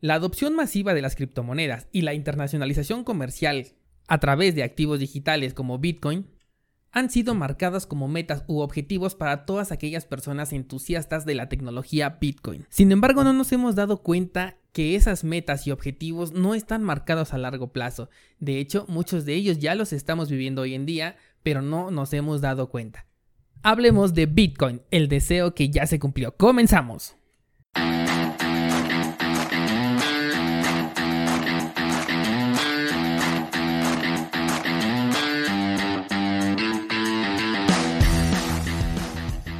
La adopción masiva de las criptomonedas y la internacionalización comercial a través de activos digitales como Bitcoin han sido marcadas como metas u objetivos para todas aquellas personas entusiastas de la tecnología Bitcoin. Sin embargo, no nos hemos dado cuenta que esas metas y objetivos no están marcados a largo plazo. De hecho, muchos de ellos ya los estamos viviendo hoy en día, pero no nos hemos dado cuenta. Hablemos de Bitcoin, el deseo que ya se cumplió. Comenzamos.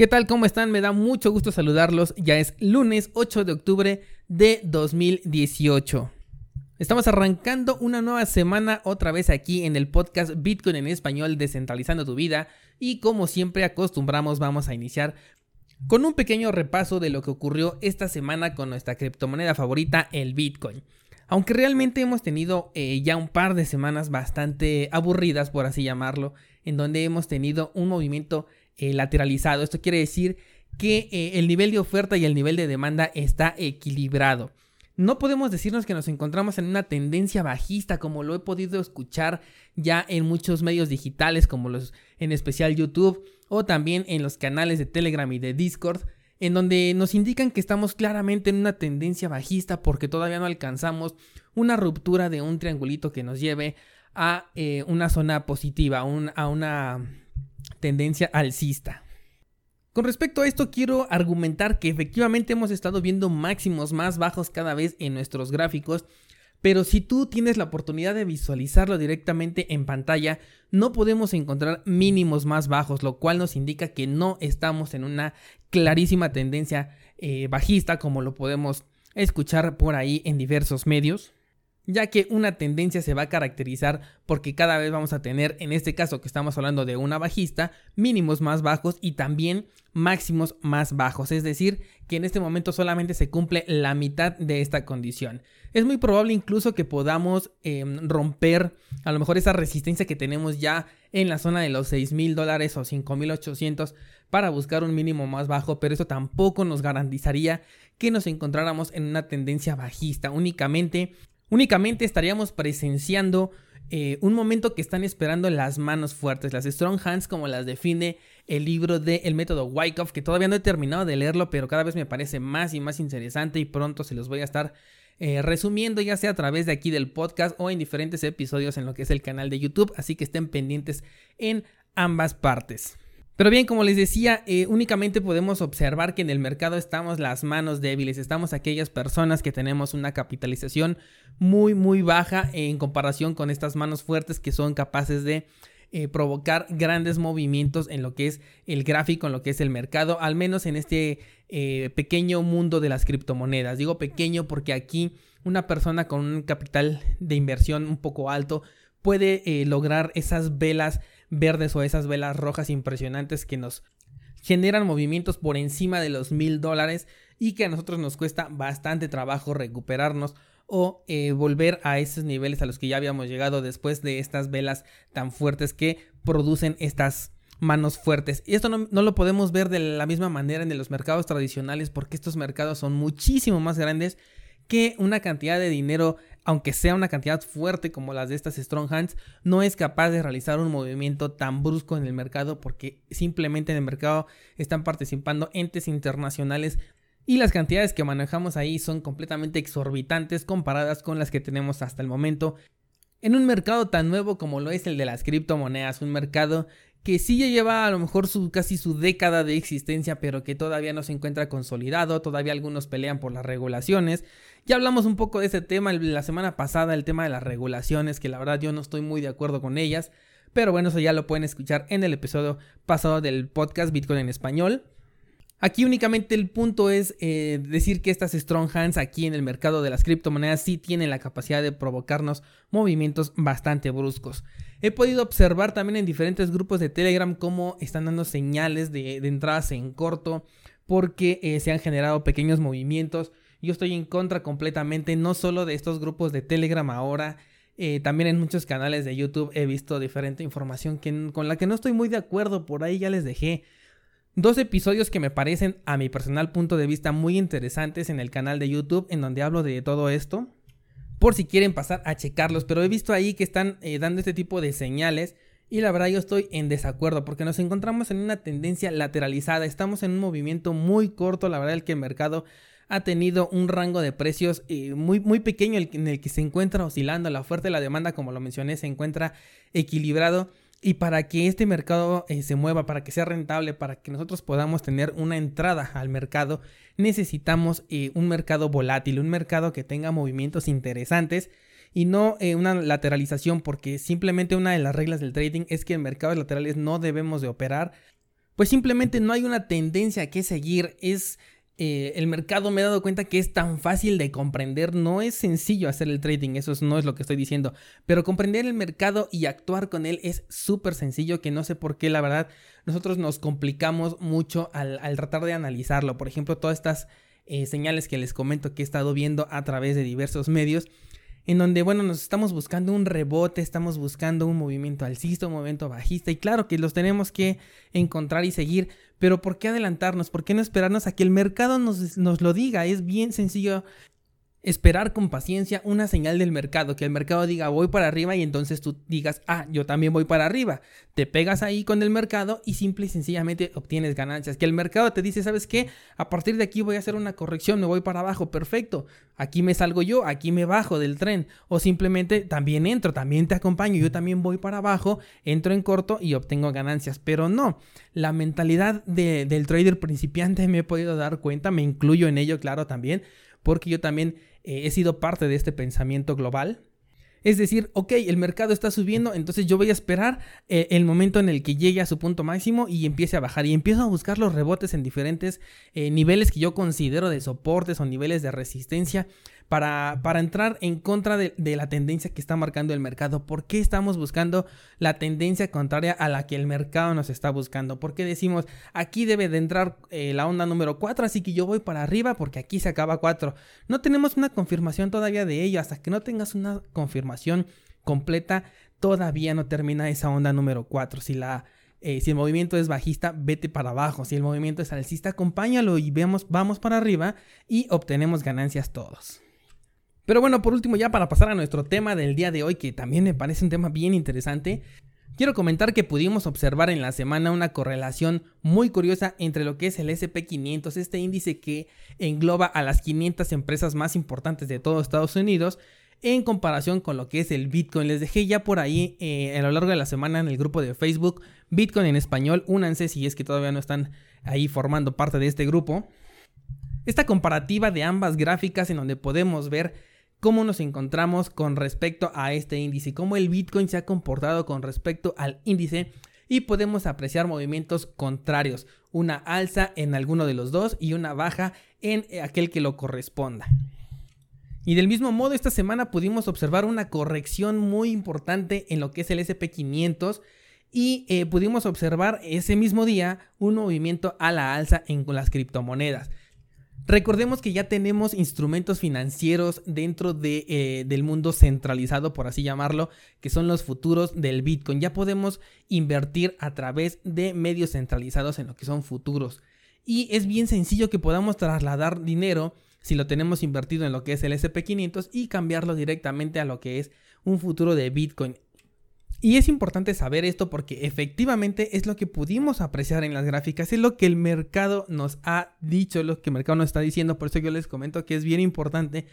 ¿Qué tal? ¿Cómo están? Me da mucho gusto saludarlos. Ya es lunes 8 de octubre de 2018. Estamos arrancando una nueva semana otra vez aquí en el podcast Bitcoin en español descentralizando tu vida y como siempre acostumbramos vamos a iniciar con un pequeño repaso de lo que ocurrió esta semana con nuestra criptomoneda favorita, el Bitcoin. Aunque realmente hemos tenido eh, ya un par de semanas bastante aburridas, por así llamarlo, en donde hemos tenido un movimiento eh, lateralizado. Esto quiere decir que eh, el nivel de oferta y el nivel de demanda está equilibrado. No podemos decirnos que nos encontramos en una tendencia bajista como lo he podido escuchar ya en muchos medios digitales como los en especial YouTube o también en los canales de Telegram y de Discord en donde nos indican que estamos claramente en una tendencia bajista porque todavía no alcanzamos una ruptura de un triangulito que nos lleve a eh, una zona positiva, a una tendencia alcista. Con respecto a esto quiero argumentar que efectivamente hemos estado viendo máximos más bajos cada vez en nuestros gráficos, pero si tú tienes la oportunidad de visualizarlo directamente en pantalla, no podemos encontrar mínimos más bajos, lo cual nos indica que no estamos en una clarísima tendencia eh, bajista como lo podemos escuchar por ahí en diversos medios ya que una tendencia se va a caracterizar porque cada vez vamos a tener, en este caso que estamos hablando de una bajista, mínimos más bajos y también máximos más bajos, es decir, que en este momento solamente se cumple la mitad de esta condición. Es muy probable incluso que podamos em, romper a lo mejor esa resistencia que tenemos ya en la zona de los 6 mil dólares o 5 mil 800 para buscar un mínimo más bajo, pero eso tampoco nos garantizaría que nos encontráramos en una tendencia bajista. Únicamente Únicamente estaríamos presenciando eh, un momento que están esperando las manos fuertes, las strong hands como las define el libro de El método Wyckoff, que todavía no he terminado de leerlo, pero cada vez me parece más y más interesante y pronto se los voy a estar eh, resumiendo ya sea a través de aquí del podcast o en diferentes episodios en lo que es el canal de YouTube, así que estén pendientes en ambas partes. Pero bien, como les decía, eh, únicamente podemos observar que en el mercado estamos las manos débiles, estamos aquellas personas que tenemos una capitalización muy muy baja en comparación con estas manos fuertes que son capaces de eh, provocar grandes movimientos en lo que es el gráfico, en lo que es el mercado, al menos en este eh, pequeño mundo de las criptomonedas. Digo pequeño porque aquí una persona con un capital de inversión un poco alto puede lograr esas velas verdes o esas velas rojas impresionantes que nos generan movimientos por encima de los mil dólares y que a nosotros nos cuesta bastante trabajo recuperarnos o eh, volver a esos niveles a los que ya habíamos llegado después de estas velas tan fuertes que producen estas manos fuertes. Y esto no, no, lo podemos ver de la misma manera en los mercados tradicionales porque estos mercados son muchísimo más grandes que una cantidad de dinero aunque sea una cantidad fuerte como las de estas strong hands, no es capaz de realizar un movimiento tan brusco en el mercado porque simplemente en el mercado están participando entes internacionales y las cantidades que manejamos ahí son completamente exorbitantes comparadas con las que tenemos hasta el momento. En un mercado tan nuevo como lo es el de las criptomonedas, un mercado que sí ya lleva a lo mejor su, casi su década de existencia, pero que todavía no se encuentra consolidado, todavía algunos pelean por las regulaciones. Ya hablamos un poco de ese tema la semana pasada, el tema de las regulaciones, que la verdad yo no estoy muy de acuerdo con ellas, pero bueno, eso ya lo pueden escuchar en el episodio pasado del podcast Bitcoin en español. Aquí únicamente el punto es eh, decir que estas strong hands aquí en el mercado de las criptomonedas sí tienen la capacidad de provocarnos movimientos bastante bruscos. He podido observar también en diferentes grupos de Telegram cómo están dando señales de, entradas en corto porque eh, se han generado pequeños movimientos. Yo estoy en contra completamente no solo de estos grupos de Telegram ahora, eh, también en muchos canales de YouTube he visto diferente información que, con la que no estoy muy de acuerdo, por ahí ya les dejé Dos episodios que me parecen, a mi personal punto de vista, muy interesantes en el canal de YouTube, en donde hablo de todo esto. Por si quieren pasar a checarlos, pero he visto ahí que están eh, dando este tipo de señales. Y la verdad yo estoy en desacuerdo porque nos encontramos en una tendencia lateralizada. Estamos en un movimiento muy corto. La verdad es que el mercado ha tenido un rango de precios eh, muy, muy pequeño en el que se encuentra oscilando. La oferta y la demanda, como lo mencioné, se encuentra equilibrado. Y para que este mercado eh, se mueva, para que sea rentable, para que nosotros podamos tener una entrada al mercado, necesitamos eh, un mercado volátil, un mercado que tenga movimientos interesantes y no eh, una lateralización, porque simplemente una de las reglas del trading es que en mercados laterales no debemos de operar, pues simplemente no hay una tendencia que seguir, es eh, el mercado me he dado cuenta que es tan fácil de comprender. No es sencillo hacer el trading, eso no es lo que estoy diciendo. Pero comprender el mercado y actuar con él es súper sencillo que no sé por qué, la verdad, nosotros nos complicamos mucho al, tratar de analizarlo. Por ejemplo, todas estas eh, señales que les comento que he estado viendo a través de diversos medios en donde, bueno, nos estamos buscando un rebote, estamos buscando un movimiento alcista, un movimiento bajista, y claro que los tenemos que encontrar y seguir, pero ¿por qué adelantarnos? ¿Por qué no esperarnos a que el mercado nos, nos lo diga? Es bien sencillo esperar con paciencia una señal del mercado, que el mercado diga voy para arriba y entonces tú digas, ah, yo también voy para arriba. Te pegas ahí con el mercado y simple y sencillamente obtienes ganancias. Que el mercado te dice, ¿sabes qué? A partir de aquí voy a hacer una corrección, me voy para abajo, perfecto. Aquí me salgo yo, aquí me bajo del tren. O simplemente también entro, también te acompaño, yo también voy para abajo, entro en corto y obtengo ganancias. Pero no, la mentalidad del trader principiante me he podido dar cuenta, me incluyo en ello, claro, también porque yo también eh, he sido parte de este pensamiento global. Es decir, ok, el mercado está subiendo, entonces yo voy a esperar eh, el momento en el que llegue a su punto máximo y empiece a bajar. Y empiezo a buscar los rebotes en diferentes eh, niveles que yo considero de soportes o niveles de resistencia para, entrar en contra de, la tendencia que está marcando el mercado. ¿Por qué estamos buscando la tendencia contraria a la que el mercado nos está buscando? ¿Por qué decimos aquí debe de entrar eh, la onda número 4, así que yo voy para arriba porque aquí se acaba 4? No tenemos una confirmación todavía de ello. Hasta que no tengas una confirmación completa, todavía no termina esa onda número 4. Si eh, si el movimiento es bajista, vete para abajo. Si el movimiento es alcista, acompáñalo y vemos, vamos para arriba y obtenemos ganancias todos. Pero bueno, por último, ya para pasar a nuestro tema del día de hoy, que también me parece un tema bien interesante, quiero comentar que pudimos observar en la semana una correlación muy curiosa entre lo que es el SP500, este índice que engloba a las 500 empresas más importantes de todo Estados Unidos, en comparación con lo que es el Bitcoin. Les dejé ya por ahí eh, a lo largo de la semana en el grupo de Facebook Bitcoin en español. Únanse si es que todavía no están ahí formando parte de este grupo. Esta comparativa de ambas gráficas en donde podemos ver cómo nos encontramos con respecto a este índice, cómo el Bitcoin se ha comportado con respecto al índice y podemos apreciar movimientos contrarios, una alza en alguno de los dos y una baja en aquel que lo corresponda. Y del mismo modo, esta semana pudimos observar una corrección muy importante en lo que es el SP500 y eh, pudimos observar ese mismo día un movimiento a la alza en las criptomonedas. Recordemos que ya tenemos instrumentos financieros dentro de, eh, del mundo centralizado, por así llamarlo, que son los futuros del Bitcoin. Ya podemos invertir a través de medios centralizados en lo que son futuros. Y es bien sencillo que podamos trasladar dinero si lo tenemos invertido en lo que es el SP500 y cambiarlo directamente a lo que es un futuro de Bitcoin. Y es importante saber esto porque efectivamente es lo que pudimos apreciar en las gráficas, es lo que el mercado nos ha dicho, lo que el mercado nos está diciendo, por eso yo les comento que es bien importante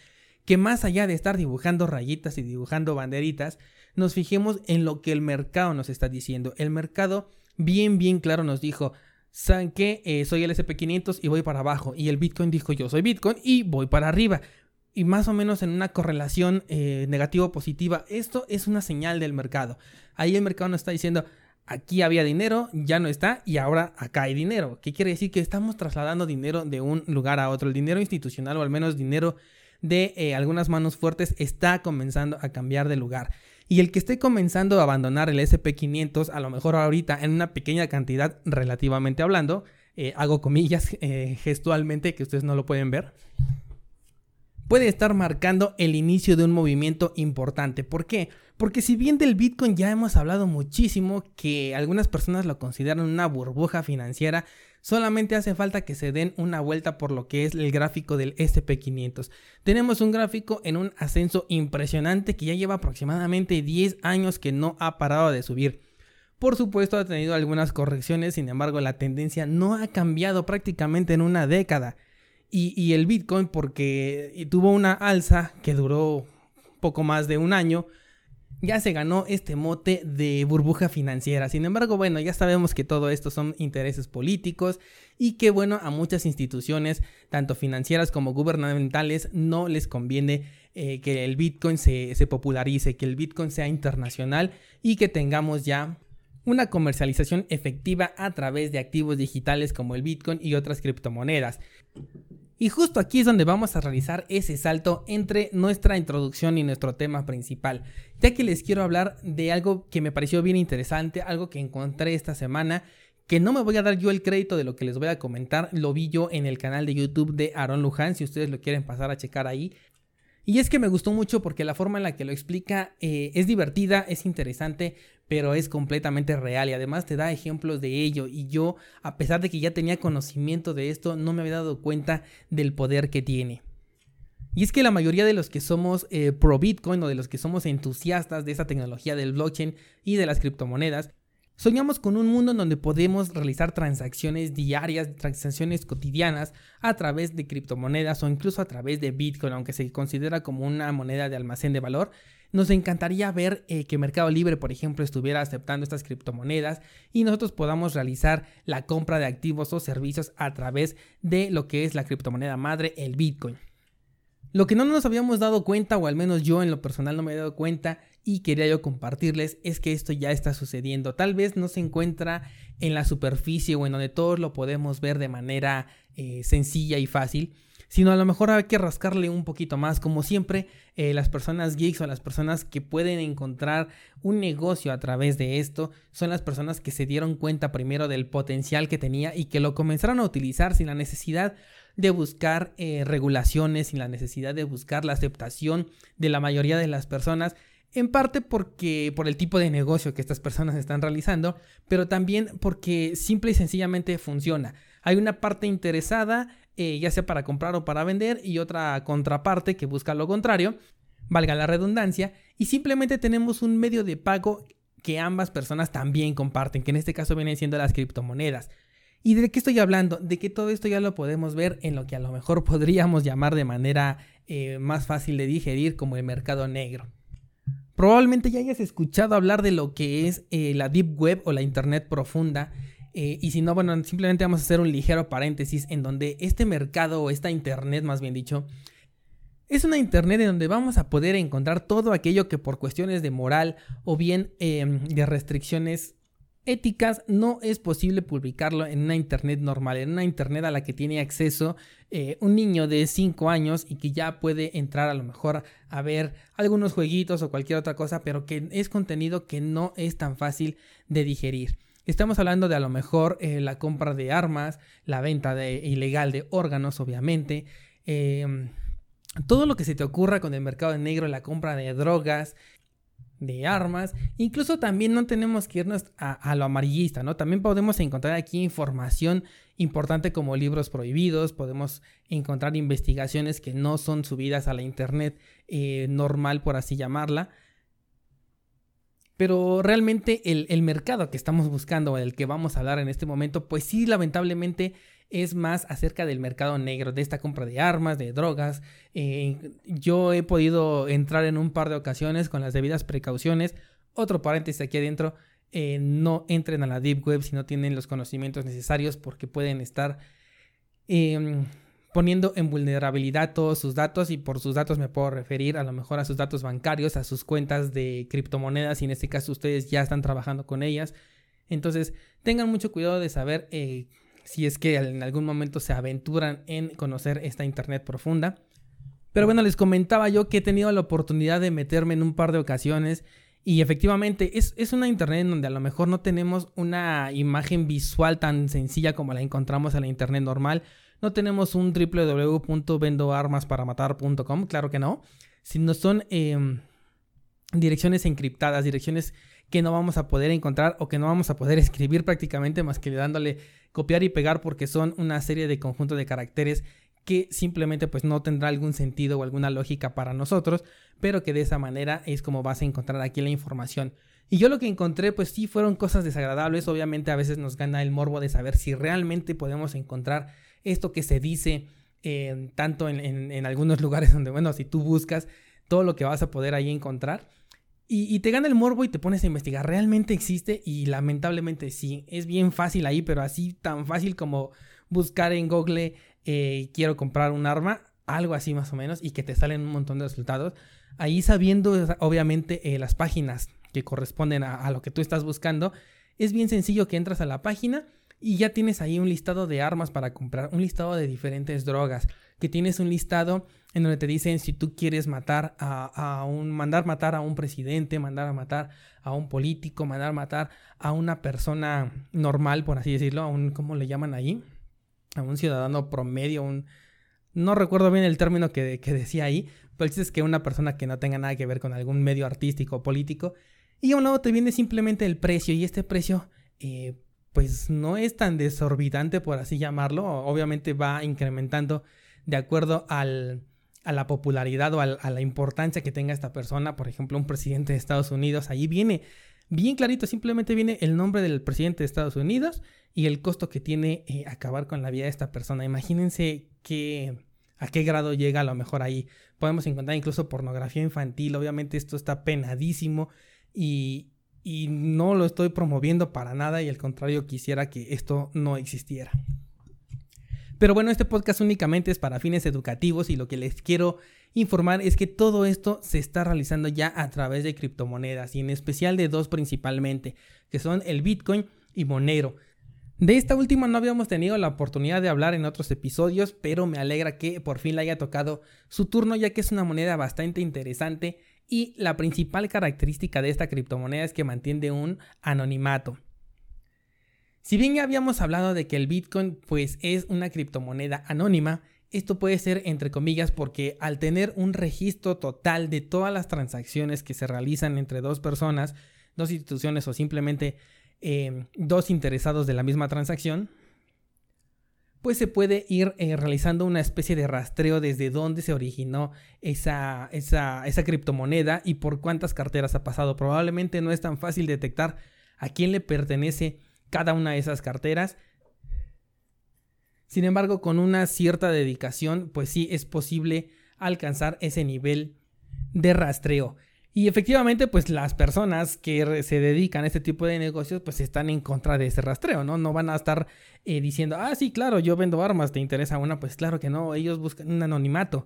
que más allá de estar dibujando rayitas y dibujando banderitas, nos fijemos en lo que el mercado nos está diciendo. El mercado bien, bien claro nos dijo, ¿saben qué? Eh, soy el SP500 y voy para abajo. Y el Bitcoin dijo, yo soy Bitcoin y voy para arriba y más o menos en una correlación eh, negativa-positiva. Esto es una señal del mercado. Ahí el mercado nos está diciendo, aquí había dinero, ya no está y ahora acá hay dinero. ¿Qué quiere decir? Que estamos trasladando dinero de un lugar a otro. El dinero institucional o al menos dinero de eh, algunas manos fuertes está comenzando a cambiar de lugar. Y el que esté comenzando a abandonar el SP500, a lo mejor ahorita en una pequeña cantidad relativamente hablando, eh, hago comillas gestualmente que ustedes no lo pueden ver puede estar marcando el inicio de un movimiento importante. ¿Por qué? Porque si bien del Bitcoin ya hemos hablado muchísimo, que algunas personas lo consideran una burbuja financiera, solamente hace falta que se den una vuelta por lo que es el gráfico del SP500. Tenemos un gráfico en un ascenso impresionante que ya lleva aproximadamente 10 años que no ha parado de subir. Por supuesto ha tenido algunas correcciones, sin embargo la tendencia no ha cambiado prácticamente en una década y, el Bitcoin porque tuvo una alza que duró poco más de un año, ya se ganó este mote de burbuja financiera. Sin embargo, bueno, ya sabemos que todo esto son intereses políticos y que, bueno, a muchas instituciones, tanto financieras como gubernamentales, no les conviene eh, que el Bitcoin se, se popularice, que el Bitcoin sea internacional y que tengamos ya una comercialización efectiva a través de activos digitales como el Bitcoin y otras criptomonedas. Y justo aquí es donde vamos a realizar ese salto entre nuestra introducción y nuestro tema principal, ya que les quiero hablar de algo que me pareció bien interesante, algo que encontré esta semana, que no me voy a dar yo el crédito de lo que les voy a comentar, lo vi yo en el canal de YouTube de Aaron Luján, si ustedes lo quieren pasar a checar ahí, y es que me gustó mucho porque la forma en la que lo explica eh, es divertida, es interesante, pero es completamente real y además te da ejemplos de ello. Y yo, a pesar de que ya tenía conocimiento de esto, no me había dado cuenta del poder que tiene. Y es que la mayoría de los que somos eh, pro Bitcoin o de los que somos entusiastas de esa tecnología del blockchain y de las criptomonedas, Soñamos con un mundo en donde podemos realizar transacciones diarias, transacciones cotidianas a través de criptomonedas o incluso a través de Bitcoin, aunque se considera como una moneda de almacén de valor. Nos encantaría ver eh, que Mercado Libre, por ejemplo, estuviera aceptando estas criptomonedas y nosotros podamos realizar la compra de activos o servicios a través de lo que es la criptomoneda madre, el Bitcoin. Lo que no nos habíamos dado cuenta, o al menos yo en lo personal no me he dado cuenta y quería yo compartirles, es que esto ya está sucediendo. Tal vez no se encuentra en la superficie o en donde todos lo podemos ver de manera eh, sencilla y fácil, sino a lo mejor hay que rascarle un poquito más. Como siempre, eh, las personas geeks o las personas que pueden encontrar un negocio a través de esto son las personas que se dieron cuenta primero del potencial que tenía y que lo comenzaron a utilizar sin la necesidad de buscar eh, regulaciones, sin la necesidad de buscar la aceptación de la mayoría de las personas, en parte porque por el tipo de negocio que estas personas están realizando, pero también porque simple y sencillamente funciona. Hay una parte interesada, eh, ya sea para comprar o para vender, y otra contraparte que busca lo contrario, valga la redundancia, y simplemente tenemos un medio de pago que ambas personas también comparten, que en este caso vienen siendo las criptomonedas. ¿Y de qué estoy hablando? De que todo esto ya lo podemos ver en lo que a lo mejor podríamos llamar de manera eh, más fácil de digerir como el mercado negro. Probablemente ya hayas escuchado hablar de lo que es eh, la Deep Web o la Internet profunda. Eh, y si no, bueno, simplemente vamos a hacer un ligero paréntesis en donde este mercado o esta Internet, más bien dicho, es una Internet en donde vamos a poder encontrar todo aquello que por cuestiones de moral o bien em, de restricciones éticas no es posible publicarlo en una internet normal, en una internet a la que tiene acceso eh, un niño de 5 años y que ya puede entrar a lo mejor a ver algunos jueguitos o cualquier otra cosa, pero que es contenido que no es tan fácil de digerir. Estamos hablando de a lo mejor eh, la compra de armas, la venta de, ilegal de órganos, obviamente. Em, todo lo que se te ocurra con el mercado negro, la compra de drogas, de armas. Incluso también no tenemos que irnos a, lo amarillista, ¿no? También podemos encontrar aquí información importante como libros prohibidos, podemos encontrar investigaciones que no son subidas a la internet eh, normal, por así llamarla. Pero realmente el, el mercado que estamos buscando, el que vamos a hablar en este momento, pues sí, lamentablemente es más acerca del mercado negro, de esta compra de armas, de drogas. Eh, yo he podido entrar en un par de ocasiones con las debidas precauciones. Otro paréntesis aquí adentro, eh, no entren a la Deep Web si no tienen los conocimientos necesarios porque pueden estar em, poniendo en vulnerabilidad todos sus datos y por sus datos me puedo referir a lo mejor a sus datos bancarios, a sus cuentas de criptomonedas y en este caso ustedes ya están trabajando con ellas. Entonces tengan mucho cuidado de saber eh, si es que en algún momento se aventuran en conocer esta Internet profunda. Pero bueno, les comentaba yo que he tenido la oportunidad de meterme en un par de ocasiones y efectivamente es, es, una internet en donde a lo mejor no tenemos una imagen visual tan sencilla como la encontramos en la internet normal. No tenemos un www.vendoarmasparamatar.com, claro que no. Sino son em, direcciones encriptadas, direcciones que no vamos a poder encontrar o que no vamos a poder escribir prácticamente más que dándole copiar y pegar porque son una serie de conjuntos de caracteres que simplemente pues no tendrá algún sentido o alguna lógica para nosotros, pero que de esa manera es como vas a encontrar aquí la información. Y yo lo que encontré pues sí fueron cosas desagradables, obviamente a veces nos gana el morbo de saber si realmente podemos encontrar esto que se dice eh, tanto en, en algunos lugares donde, bueno, si tú buscas todo lo que vas a poder ahí encontrar. Y, te gana el morbo y te pones a investigar. ¿Realmente existe? Y lamentablemente sí. Es bien fácil ahí, pero así tan fácil como buscar en Google eh, quiero comprar un arma, algo así más o menos, y que te salen un montón de resultados. Ahí sabiendo obviamente eh, las páginas que corresponden a, lo que tú estás buscando, es bien sencillo que entras a la página y ya tienes ahí un listado de armas para comprar, un listado de diferentes drogas, que tienes un listado en donde te dicen si tú quieres matar a, un, mandar matar a un presidente, mandar a matar a un político, mandar matar a una persona normal, por así decirlo, a un, ¿cómo le llaman ahí? A un ciudadano promedio, un, no recuerdo bien el término que, decía ahí, pero el es que una persona que no tenga nada que ver con algún medio artístico o político, y a un lado te viene simplemente el precio, y este precio, eh, pues no es tan desorbitante, por así llamarlo, obviamente va incrementando de acuerdo al, a la popularidad o a, la importancia que tenga esta persona, por ejemplo, un presidente de Estados Unidos, ahí viene bien clarito, simplemente viene el nombre del presidente de Estados Unidos y el costo que tiene eh, acabar con la vida de esta persona. Imagínense que a qué grado llega a lo mejor ahí. Podemos encontrar incluso pornografía infantil, obviamente esto está penadísimo y, y no lo estoy promoviendo para nada y al contrario quisiera que esto no existiera. Pero bueno, este podcast únicamente es para fines educativos y lo que les quiero informar es que todo esto se está realizando ya a través de criptomonedas y en especial de dos principalmente, que son el Bitcoin y Monero. De esta última no habíamos tenido la oportunidad de hablar en otros episodios, pero me alegra que por fin le haya tocado su turno ya que es una moneda bastante interesante y la principal característica de esta criptomoneda es que mantiene un anonimato. Si bien ya habíamos hablado de que el Bitcoin pues es una criptomoneda anónima, esto puede ser entre comillas porque al tener un registro total de todas las transacciones que se realizan entre dos personas, dos instituciones o simplemente em, dos interesados de la misma transacción, pues se puede ir eh, realizando una especie de rastreo desde dónde se originó esa, esa, esa criptomoneda y por cuántas carteras ha pasado. Probablemente no es tan fácil detectar a quién le pertenece cada una de esas carteras. Sin embargo, con una cierta dedicación, pues sí es posible alcanzar ese nivel de rastreo. Y efectivamente, pues las personas que se dedican a este tipo de negocios, pues están en contra de ese rastreo, ¿no? No van a estar eh, diciendo, ah, sí, claro, yo vendo armas, ¿te interesa una? Pues claro que no, ellos buscan un anonimato.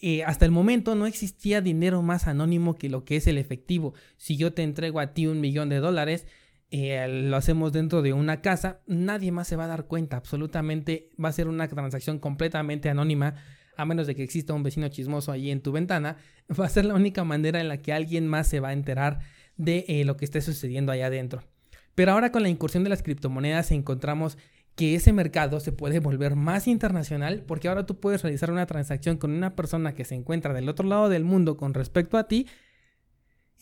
Eh, hasta el momento no existía dinero más anónimo que lo que es el efectivo. Si yo te entrego a ti un millón de dólares, eh, lo hacemos dentro de una casa, nadie más se va a dar cuenta, absolutamente va a ser una transacción completamente anónima, a menos de que exista un vecino chismoso allí en tu ventana, va a ser la única manera en la que alguien más se va a enterar de eh, lo que esté sucediendo allá adentro. Pero ahora con la incursión de las criptomonedas encontramos que ese mercado se puede volver más internacional porque ahora tú puedes realizar una transacción con una persona que se encuentra del otro lado del mundo con respecto a ti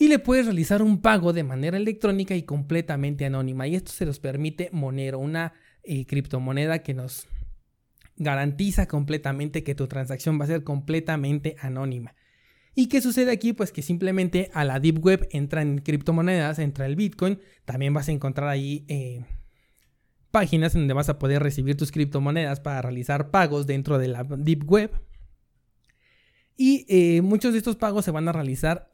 y le puedes realizar un pago de manera electrónica y completamente anónima. Y esto se los permite Monero, una eh, criptomoneda que nos garantiza completamente que tu transacción va a ser completamente anónima. ¿Y qué sucede aquí? Pues que simplemente a la Deep Web entran criptomonedas, entra el Bitcoin, también vas a encontrar ahí eh, páginas donde vas a poder recibir tus criptomonedas para realizar pagos dentro de la Deep Web. Y eh, muchos de estos pagos se van a realizar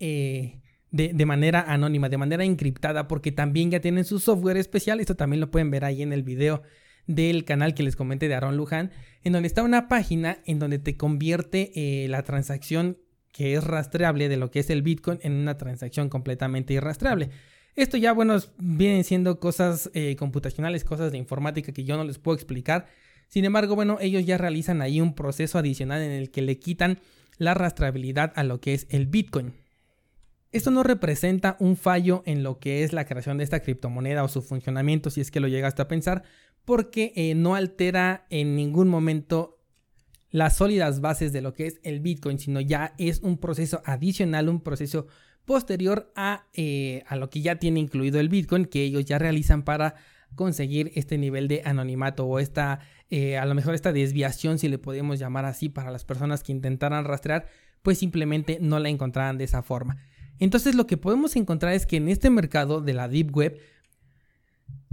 de, manera anónima, de manera encriptada, porque también ya tienen su software especial. Esto también lo pueden ver ahí en el video del canal que les comenté de Aaron Luján, en donde está una página en donde te convierte eh, la transacción que es rastreable de lo que es el Bitcoin en una transacción completamente irrastreable. Esto ya, bueno, vienen siendo cosas eh, computacionales, cosas de informática que yo no les puedo explicar. Sin embargo, bueno, ellos ya realizan ahí un proceso adicional en el que le quitan la rastreabilidad a lo que es el Bitcoin. Esto no representa un fallo en lo que es la creación de esta criptomoneda o su funcionamiento, si es que lo llegaste a pensar, porque eh, no altera en ningún momento las sólidas bases de lo que es el Bitcoin, sino ya es un proceso adicional, un proceso posterior a, eh, a lo que ya tiene incluido el Bitcoin, que ellos ya realizan para conseguir este nivel de anonimato o esta, eh, a lo mejor esta desviación, si le podemos llamar así, para las personas que intentaran rastrear, pues simplemente no la encontraran de esa forma. Entonces lo que podemos encontrar es que en este mercado de la Deep Web,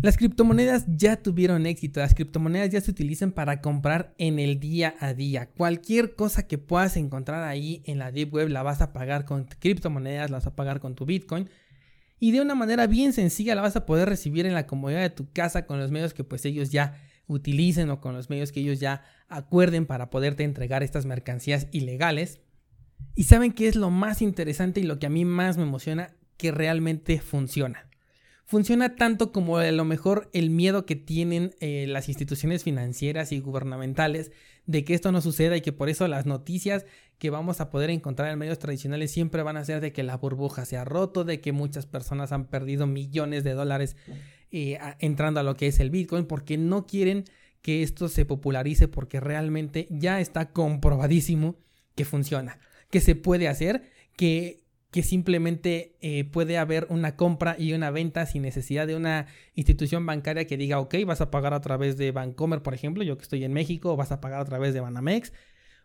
las criptomonedas ya tuvieron éxito, las criptomonedas ya se utilizan para comprar en el día a día. Cualquier cosa que puedas encontrar ahí en la Deep Web la vas a pagar con criptomonedas, la vas a pagar con tu Bitcoin. Y de una manera bien sencilla la vas a poder recibir en la comodidad de tu casa con los medios que pues ellos ya utilicen o con los medios que ellos ya acuerden para poderte entregar estas mercancías ilegales. Y saben qué es lo más interesante y lo que a mí más me emociona, que realmente funciona. Funciona tanto como a lo mejor el miedo que tienen eh, las instituciones financieras y gubernamentales de que esto no suceda y que por eso las noticias que vamos a poder encontrar en medios tradicionales siempre van a ser de que la burbuja se ha roto, de que muchas personas han perdido millones de dólares eh, entrando a lo que es el Bitcoin porque no quieren que esto se popularice porque realmente ya está comprobadísimo que funciona que se puede hacer, que, que simplemente eh, puede haber una compra y una venta sin necesidad de una institución bancaria que diga, ok, vas a pagar a través de Bancomer, por ejemplo, yo que estoy en México, vas a pagar a través de Banamex.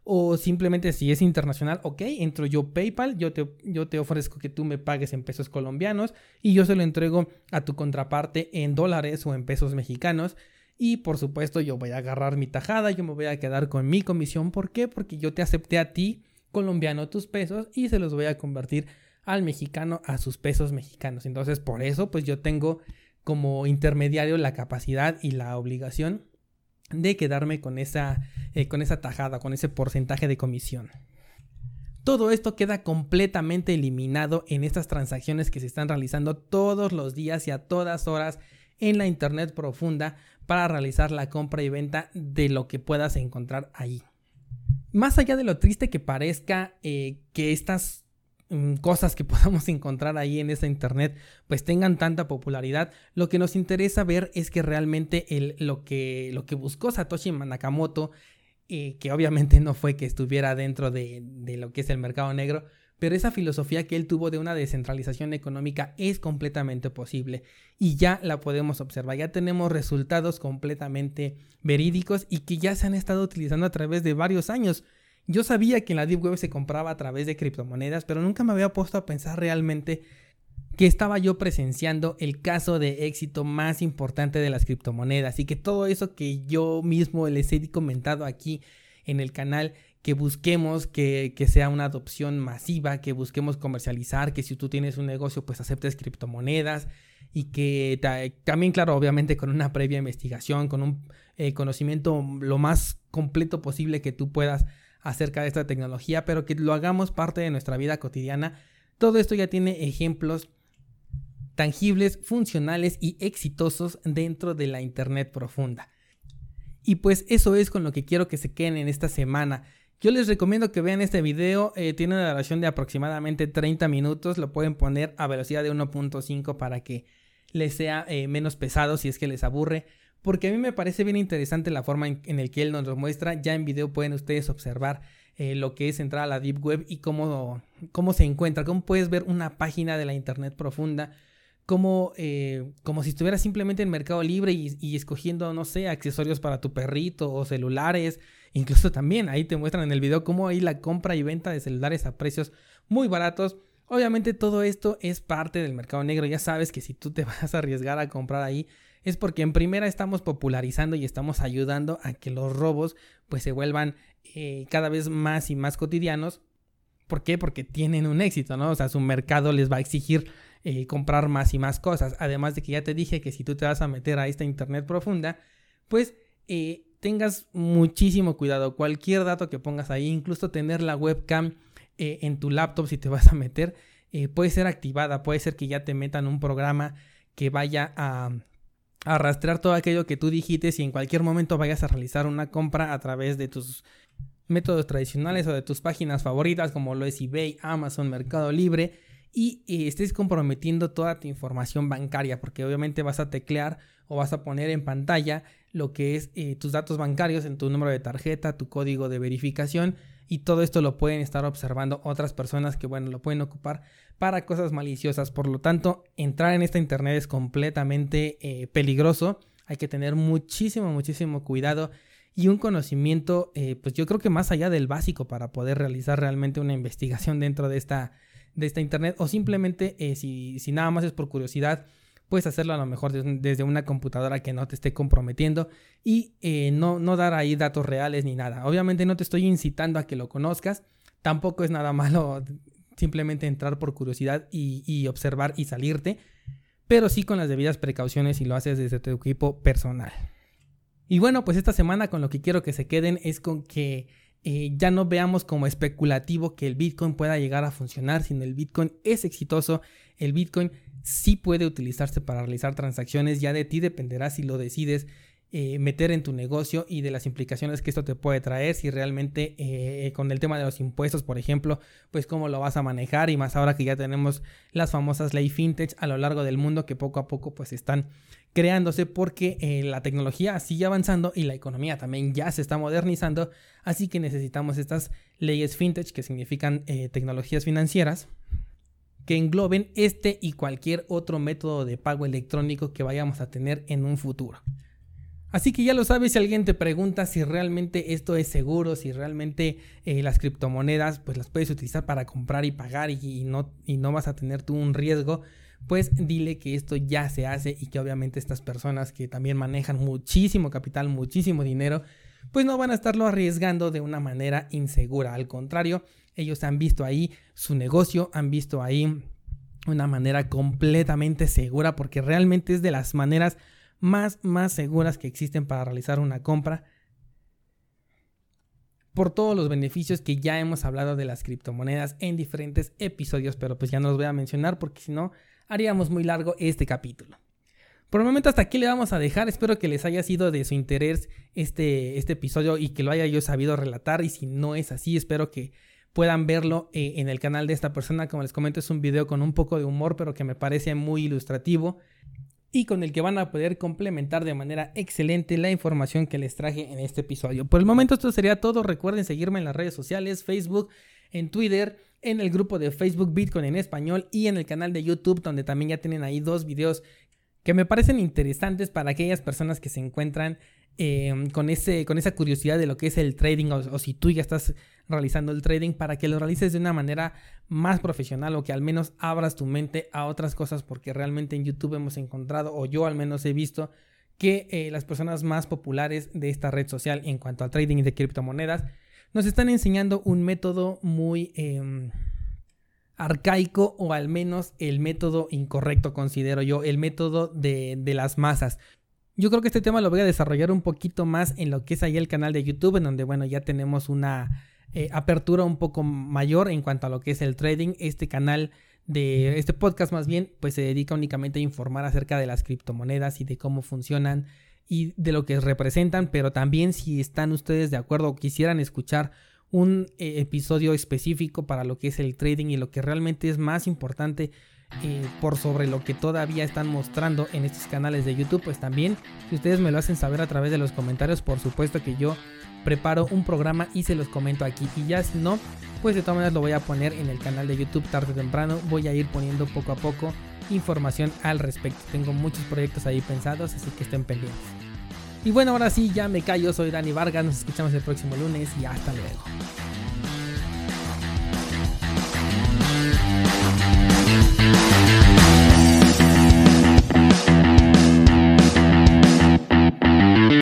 O simplemente si es internacional, ok, entro yo PayPal, yo te, yo te ofrezco que tú me pagues en pesos colombianos y yo se lo entrego a tu contraparte en dólares o en pesos mexicanos. Y por supuesto yo voy a agarrar mi tajada, yo me voy a quedar con mi comisión. ¿Por qué? Porque yo te acepté a ti colombiano tus pesos y se los voy a convertir al mexicano a sus pesos mexicanos. Entonces, por eso, pues yo tengo como intermediario la capacidad y la obligación de quedarme con esa, eh, con esa tajada, con ese porcentaje de comisión. Todo esto queda completamente eliminado en estas transacciones que se están realizando todos los días y a todas horas en la Internet profunda para realizar la compra y venta de lo que puedas encontrar ahí más allá de lo triste que parezca eh, que estas mm, cosas que podamos encontrar ahí en esa internet pues tengan tanta popularidad, lo que nos interesa ver es que realmente el, lo, que, lo que buscó Satoshi Nakamoto, eh, que obviamente no fue que estuviera dentro de, de lo que es el mercado negro, pero esa filosofía que él tuvo de una descentralización económica es completamente posible y ya la podemos observar, ya tenemos resultados completamente verídicos y que ya se han estado utilizando a través de varios años. Yo sabía que en la Deep Web se compraba a través de criptomonedas, pero nunca me había puesto a pensar realmente que estaba yo presenciando el caso de éxito más importante de las criptomonedas y que todo eso que yo mismo les he comentado aquí en el canal que busquemos que, sea una adopción masiva, que busquemos comercializar, que si tú tienes un negocio pues aceptes criptomonedas y que también claro obviamente con una previa investigación, con un eh, conocimiento lo más completo posible que tú puedas acerca de esta tecnología, pero que lo hagamos parte de nuestra vida cotidiana. Todo esto ya tiene ejemplos tangibles, funcionales y exitosos dentro de la Internet profunda. Y pues eso es con lo que quiero que se queden en esta semana. Yo les recomiendo que vean este video, eh, tiene una duración de aproximadamente 30 minutos, lo pueden poner a velocidad de 1.5 para que les sea eh, menos pesado si es que les aburre, porque a mí me parece bien interesante la forma en, en el que él nos lo muestra, ya en video pueden ustedes observar eh, lo que es entrar a la Deep Web y cómo, cómo se encuentra, cómo puedes ver una página de la Internet profunda, como, como si estuvieras simplemente en Mercado Libre y, escogiendo, no sé, accesorios para tu perrito o celulares. Incluso también ahí te muestran en el video cómo hay la compra y venta de celulares a precios muy baratos. Obviamente todo esto es parte del mercado negro. Ya sabes que si tú te vas a arriesgar a comprar ahí, es porque en primera estamos popularizando y estamos ayudando a que los robos pues se vuelvan eh, cada vez más y más cotidianos. ¿Por qué? Porque tienen un éxito, ¿no? O sea, su mercado les va a exigir eh, comprar más y más cosas. Además de que ya te dije que si tú te vas a meter a esta internet profunda, pues eh, tengas muchísimo cuidado. Cualquier dato que pongas ahí, incluso tener la webcam en tu laptop si te vas a meter, puede ser activada, puede ser que ya te metan un programa que vaya a arrastrar todo aquello que tú dijiste y en cualquier momento vayas a realizar una compra a través de tus métodos tradicionales o de tus páginas favoritas como lo es eBay, Amazon, Mercado Libre y eh, estés comprometiendo toda tu información bancaria porque obviamente vas a teclear o vas a poner en pantalla lo que es eh, tus datos bancarios en tu número de tarjeta, tu código de verificación y todo esto lo pueden estar observando otras personas que bueno lo pueden ocupar para cosas maliciosas. Por lo tanto entrar en esta internet es completamente eh, peligroso. Hay que tener muchísimo muchísimo cuidado y un conocimiento eh, pues yo creo que más allá del básico para poder realizar realmente una investigación dentro de esta de esta internet o simplemente si, si nada más es por curiosidad puedes hacerlo a lo mejor desde una computadora que no te esté comprometiendo y eh, no, no dar ahí datos reales ni nada. Obviamente no te estoy incitando a que lo conozcas, tampoco es nada malo simplemente entrar por curiosidad y, observar y salirte, pero sí con las debidas precauciones y lo haces desde tu equipo personal. Y bueno, pues esta semana con lo que quiero que se queden es con que eh, ya no veamos como especulativo que el Bitcoin pueda llegar a funcionar, sino el Bitcoin es exitoso, el Bitcoin sí puede utilizarse para realizar transacciones, ya de ti dependerá si lo decides eh, meter en tu negocio y de las implicaciones que esto te puede traer, si realmente eh, con el tema de los impuestos, por ejemplo, pues cómo lo vas a manejar y más ahora que ya tenemos las famosas ley fintech a lo largo del mundo que poco a poco pues están creándose porque eh, la tecnología sigue avanzando y la economía también ya se está modernizando, así que necesitamos estas leyes fintech que significan tecnologías financieras que engloben este y cualquier otro método de pago electrónico que vayamos a tener en un futuro. Así que ya lo sabes, si alguien te pregunta si realmente esto es seguro, si realmente eh, las criptomonedas pues las puedes utilizar para comprar y pagar y, no, y no vas a tener tú un riesgo, pues dile que esto ya se hace y que obviamente estas personas que también manejan muchísimo capital, muchísimo dinero, pues no van a estarlo arriesgando de una manera insegura. Al contrario, ellos han visto ahí su negocio, han visto ahí una manera completamente segura porque realmente es de las maneras más, más seguras que existen para realizar una compra por todos los beneficios que ya hemos hablado de las criptomonedas en diferentes episodios, pero pues ya no los voy a mencionar porque si no haríamos muy largo este capítulo. Por el momento hasta aquí le vamos a dejar, espero que les haya sido de su interés este, este episodio y que lo haya yo sabido relatar y si no es así espero que puedan verlo eh, en el canal de esta persona. Como les comento, es un video con un poco de humor, pero que me parece muy ilustrativo y con el que van a poder complementar de manera excelente la información que les traje en este episodio. Por el momento esto sería todo. Recuerden seguirme en las redes sociales, Facebook, en Twitter, en el grupo de Facebook Bitcoin en español y en el canal de YouTube donde también ya tienen ahí dos videos que me parecen interesantes para aquellas personas que se encuentran Em, con, ese, con esa curiosidad de lo que es el trading o, si tú ya estás realizando el trading para que lo realices de una manera más profesional o que al menos abras tu mente a otras cosas porque realmente en YouTube hemos encontrado o yo al menos he visto que eh, las personas más populares de esta red social en cuanto al trading de criptomonedas nos están enseñando un método muy em, arcaico o al menos el método incorrecto considero yo, el método de, de las masas. Yo creo que este tema lo voy a desarrollar un poquito más en lo que es ahí el canal de YouTube, en donde, bueno, ya tenemos una eh, apertura un poco mayor en cuanto a lo que es el trading. Este canal de este podcast más bien, pues se dedica únicamente a informar acerca de las criptomonedas y de cómo funcionan y de lo que representan, pero también si están ustedes de acuerdo o quisieran escuchar un eh, episodio específico para lo que es el trading y lo que realmente es más importante eh, por sobre lo que todavía están mostrando en estos canales de YouTube, pues también si ustedes me lo hacen saber a través de los comentarios, por supuesto que yo preparo un programa y se los comento aquí. Y ya si no, pues de todas maneras lo voy a poner en el canal de YouTube tarde o temprano. Voy a ir poniendo poco a poco información al respecto. Tengo muchos proyectos ahí pensados, así que estén pendientes. Y bueno, ahora sí, ya me callo. Soy Dani Vargas. Nos escuchamos el próximo lunes y hasta luego.